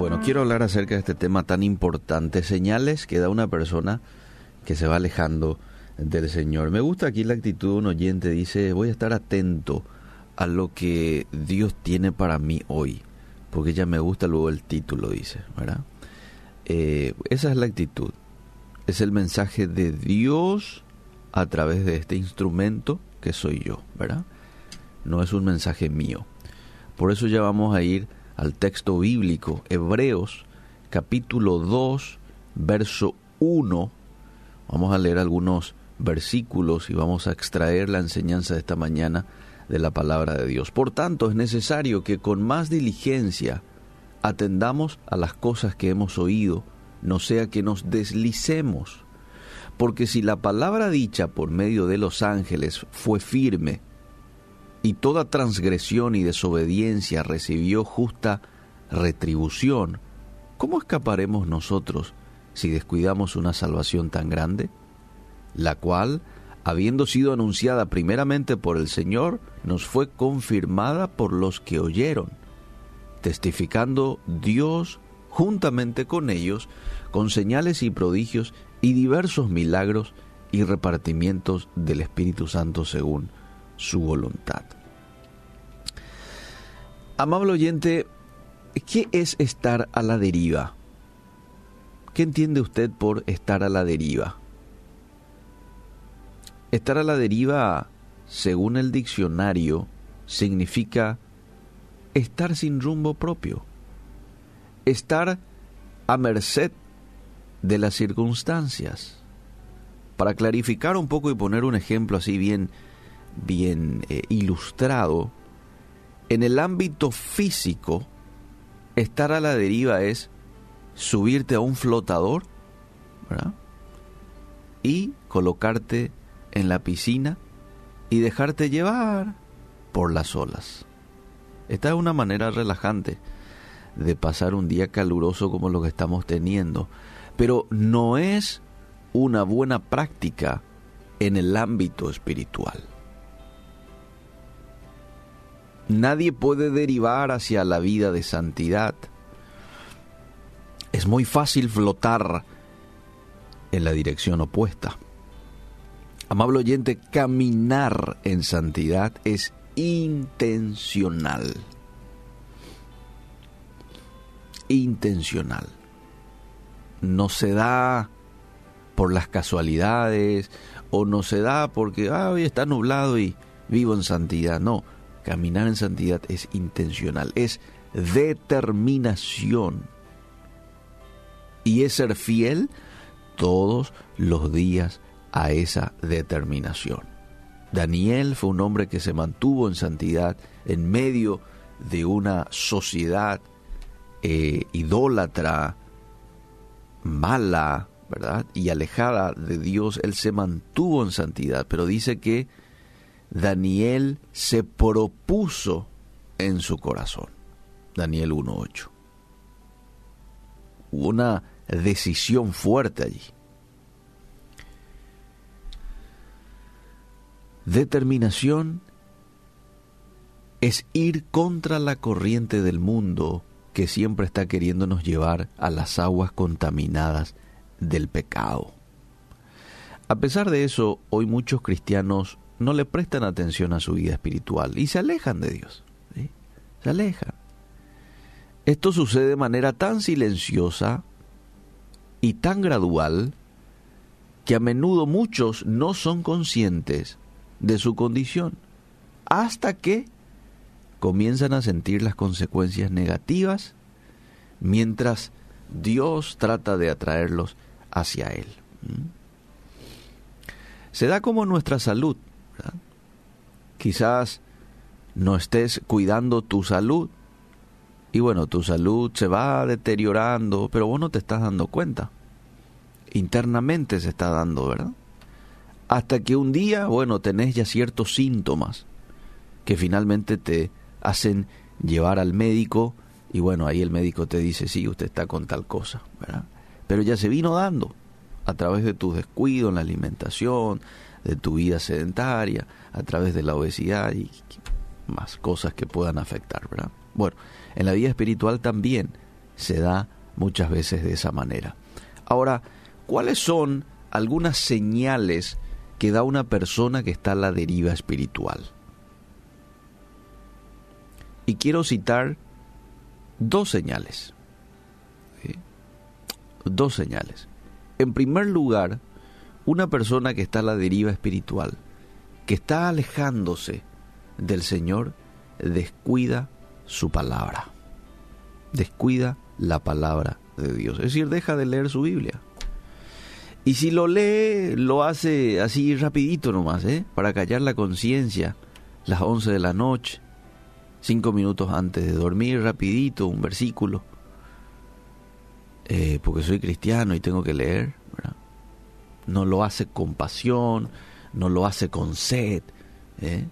Bueno, quiero hablar acerca de este tema tan importante, señales que da una persona que se va alejando del Señor. Me gusta aquí la actitud de un oyente, dice, voy a estar atento a lo que Dios tiene para mí hoy, porque ya me gusta luego el título, dice, ¿verdad? Eh, esa es la actitud, es el mensaje de Dios a través de este instrumento que soy yo, ¿verdad? No es un mensaje mío. Por eso ya vamos a ir al texto bíblico, Hebreos capítulo 2, verso 1. Vamos a leer algunos versículos y vamos a extraer la enseñanza de esta mañana de la palabra de Dios. Por tanto, es necesario que con más diligencia atendamos a las cosas que hemos oído, no sea que nos deslicemos. Porque si la palabra dicha por medio de los ángeles fue firme, y toda transgresión y desobediencia recibió justa retribución, ¿cómo escaparemos nosotros si descuidamos una salvación tan grande? La cual, habiendo sido anunciada primeramente por el Señor, nos fue confirmada por los que oyeron, testificando Dios juntamente con ellos, con señales y prodigios y diversos milagros y repartimientos del Espíritu Santo según su voluntad. Amable oyente, ¿qué es estar a la deriva? ¿Qué entiende usted por estar a la deriva? Estar a la deriva, según el diccionario, significa estar sin rumbo propio, estar a merced de las circunstancias. Para clarificar un poco y poner un ejemplo así bien bien eh, ilustrado, en el ámbito físico, estar a la deriva es subirte a un flotador y colocarte en la piscina y dejarte llevar por las olas. Esta es una manera relajante de pasar un día caluroso como lo que estamos teniendo, pero no es una buena práctica en el ámbito espiritual. Nadie puede derivar hacia la vida de santidad. Es muy fácil flotar en la dirección opuesta. Amable oyente, caminar en santidad es intencional. Intencional. No se da por las casualidades o no se da porque ah, está nublado y vivo en santidad. No, Caminar en santidad es intencional, es determinación. Y es ser fiel todos los días a esa determinación. Daniel fue un hombre que se mantuvo en santidad en medio de una sociedad eh, idólatra, mala, ¿verdad? Y alejada de Dios, él se mantuvo en santidad, pero dice que Daniel se propuso en su corazón. Daniel 1.8. Hubo una decisión fuerte allí. Determinación es ir contra la corriente del mundo que siempre está queriéndonos llevar a las aguas contaminadas del pecado. A pesar de eso, hoy muchos cristianos no le prestan atención a su vida espiritual y se alejan de Dios. Se alejan. Esto sucede de manera tan silenciosa y tan gradual que a menudo muchos no son conscientes de su condición hasta que comienzan a sentir las consecuencias negativas mientras Dios trata de atraerlos hacia Él. Se da como nuestra salud. Quizás no estés cuidando tu salud y bueno, tu salud se va deteriorando, pero vos no te estás dando cuenta. Internamente se está dando, ¿verdad? Hasta que un día, bueno, tenés ya ciertos síntomas que finalmente te hacen llevar al médico y bueno, ahí el médico te dice, sí, usted está con tal cosa, ¿verdad? Pero ya se vino dando a través de tu descuido en la alimentación, de tu vida sedentaria, a través de la obesidad y más cosas que puedan afectar, ¿verdad? Bueno, en la vida espiritual también se da muchas veces de esa manera. Ahora, ¿cuáles son algunas señales que da una persona que está a la deriva espiritual? Y quiero citar dos señales. Dos señales. En primer lugar, una persona que está a la deriva espiritual, que está alejándose del Señor, descuida su palabra. Descuida la palabra de Dios. Es decir, deja de leer su Biblia. Y si lo lee, lo hace así rapidito nomás, ¿eh? Para callar la conciencia, las 11 de la noche, cinco minutos antes de dormir, rapidito, un versículo. Eh, porque soy cristiano y tengo que leer. No lo hace con pasión, no lo hace con sed. ¿eh?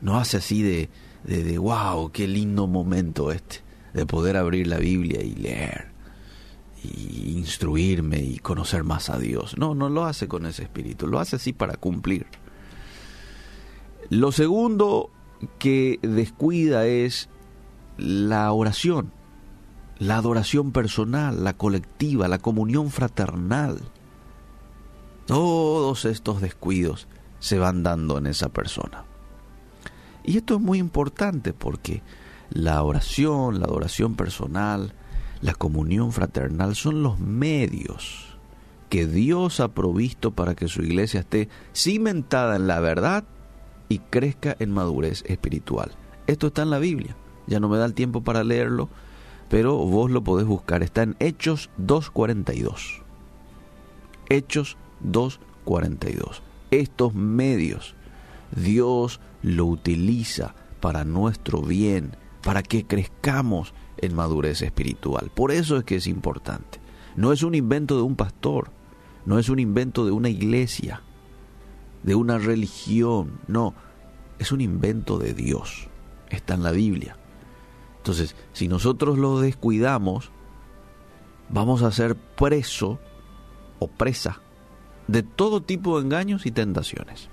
No hace así de, de, de, wow, qué lindo momento este, de poder abrir la Biblia y leer, y instruirme y conocer más a Dios. No, no lo hace con ese espíritu, lo hace así para cumplir. Lo segundo que descuida es la oración, la adoración personal, la colectiva, la comunión fraternal. Todos estos descuidos se van dando en esa persona. Y esto es muy importante porque la oración, la adoración personal, la comunión fraternal son los medios que Dios ha provisto para que su iglesia esté cimentada en la verdad y crezca en madurez espiritual. Esto está en la Biblia. Ya no me da el tiempo para leerlo, pero vos lo podés buscar. Está en Hechos 2.42. Hechos 2.42. Estos medios Dios lo utiliza para nuestro bien, para que crezcamos en madurez espiritual. Por eso es que es importante. No es un invento de un pastor, no es un invento de una iglesia, de una religión, no, es un invento de Dios. Está en la Biblia. Entonces, si nosotros lo descuidamos, vamos a ser preso o presa de todo tipo de engaños y tentaciones.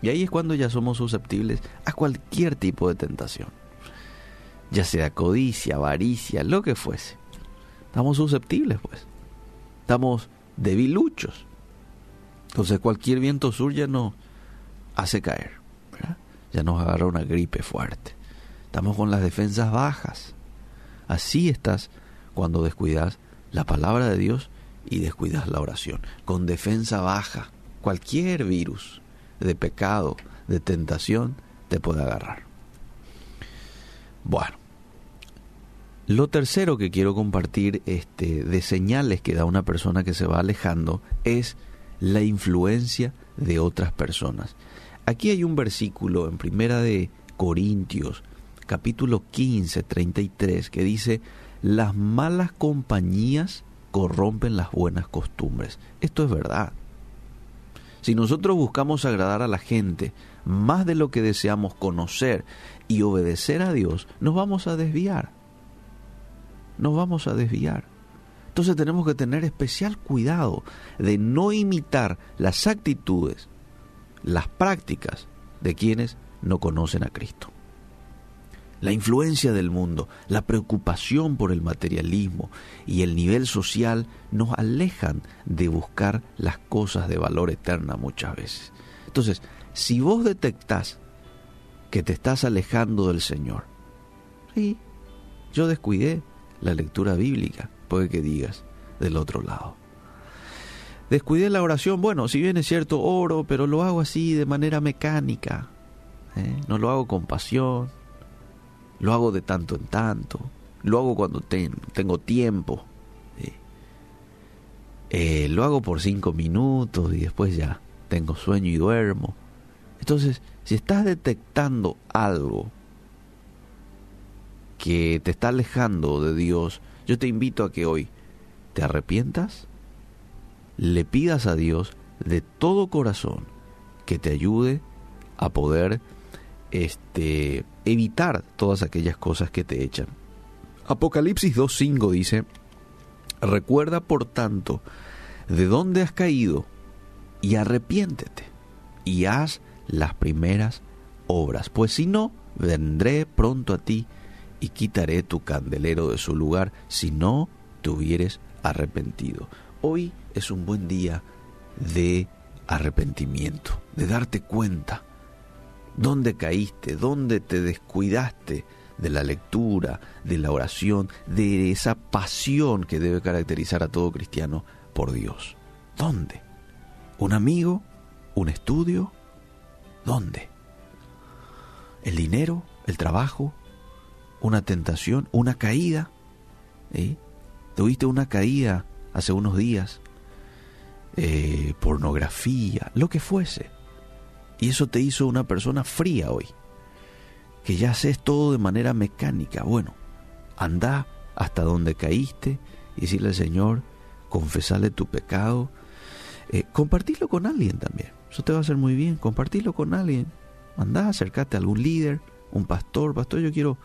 Y ahí es cuando ya somos susceptibles a cualquier tipo de tentación. Ya sea codicia, avaricia, lo que fuese. Estamos susceptibles, pues. Estamos debiluchos. Entonces cualquier viento sur ya nos hace caer. Ya nos agarra una gripe fuerte. Estamos con las defensas bajas. Así estás cuando descuidas la palabra de Dios y descuidas la oración. Con defensa baja, cualquier virus de pecado, de tentación, te puede agarrar. Bueno, lo tercero que quiero compartir este, de señales que da una persona que se va alejando es la influencia de otras personas. Aquí hay un versículo en Primera de Corintios capítulo 15, 33, que dice, las malas compañías corrompen las buenas costumbres. Esto es verdad. Si nosotros buscamos agradar a la gente más de lo que deseamos conocer y obedecer a Dios, nos vamos a desviar. Nos vamos a desviar. Entonces tenemos que tener especial cuidado de no imitar las actitudes, las prácticas de quienes no conocen a Cristo la influencia del mundo, la preocupación por el materialismo y el nivel social nos alejan de buscar las cosas de valor eterna muchas veces. Entonces, si vos detectás que te estás alejando del Señor, sí, yo descuidé la lectura bíblica, puede que digas del otro lado. Descuidé la oración, bueno, si bien es cierto, oro, pero lo hago así de manera mecánica, ¿eh? no lo hago con pasión, lo hago de tanto en tanto, lo hago cuando tengo tiempo, eh, lo hago por cinco minutos y después ya tengo sueño y duermo. Entonces, si estás detectando algo que te está alejando de Dios, yo te invito a que hoy te arrepientas, le pidas a Dios de todo corazón que te ayude a poder este, evitar todas aquellas cosas que te echan. Apocalipsis 2.5 dice, recuerda por tanto de dónde has caído y arrepiéntete y haz las primeras obras, pues si no, vendré pronto a ti y quitaré tu candelero de su lugar si no te hubieres arrepentido. Hoy es un buen día de arrepentimiento, de darte cuenta dónde caíste, dónde te descuidaste de la lectura, de la oración, de esa pasión que debe caracterizar a todo cristiano por Dios. ¿Dónde? ¿Un amigo? ¿Un estudio? ¿Dónde? ¿El dinero? ¿El trabajo? ¿Una tentación? ¿Una caída? ¿Eh? ¿Tuviste una caída hace unos días? Eh, pornografía, lo que fuese. Y eso te hizo una persona fría hoy. Que ya haces todo de manera mecánica. Bueno, anda hasta donde caíste y decirle al Señor, confesarle tu pecado. Eh, compartirlo con alguien también. Eso te va a hacer muy bien. Compartirlo con alguien. Anda, acércate a algún líder, un pastor. Pastor, yo quiero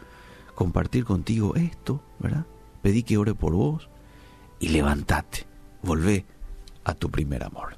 compartir contigo esto, ¿verdad? Pedí que ore por vos y levántate. Volvé a tu primer amor.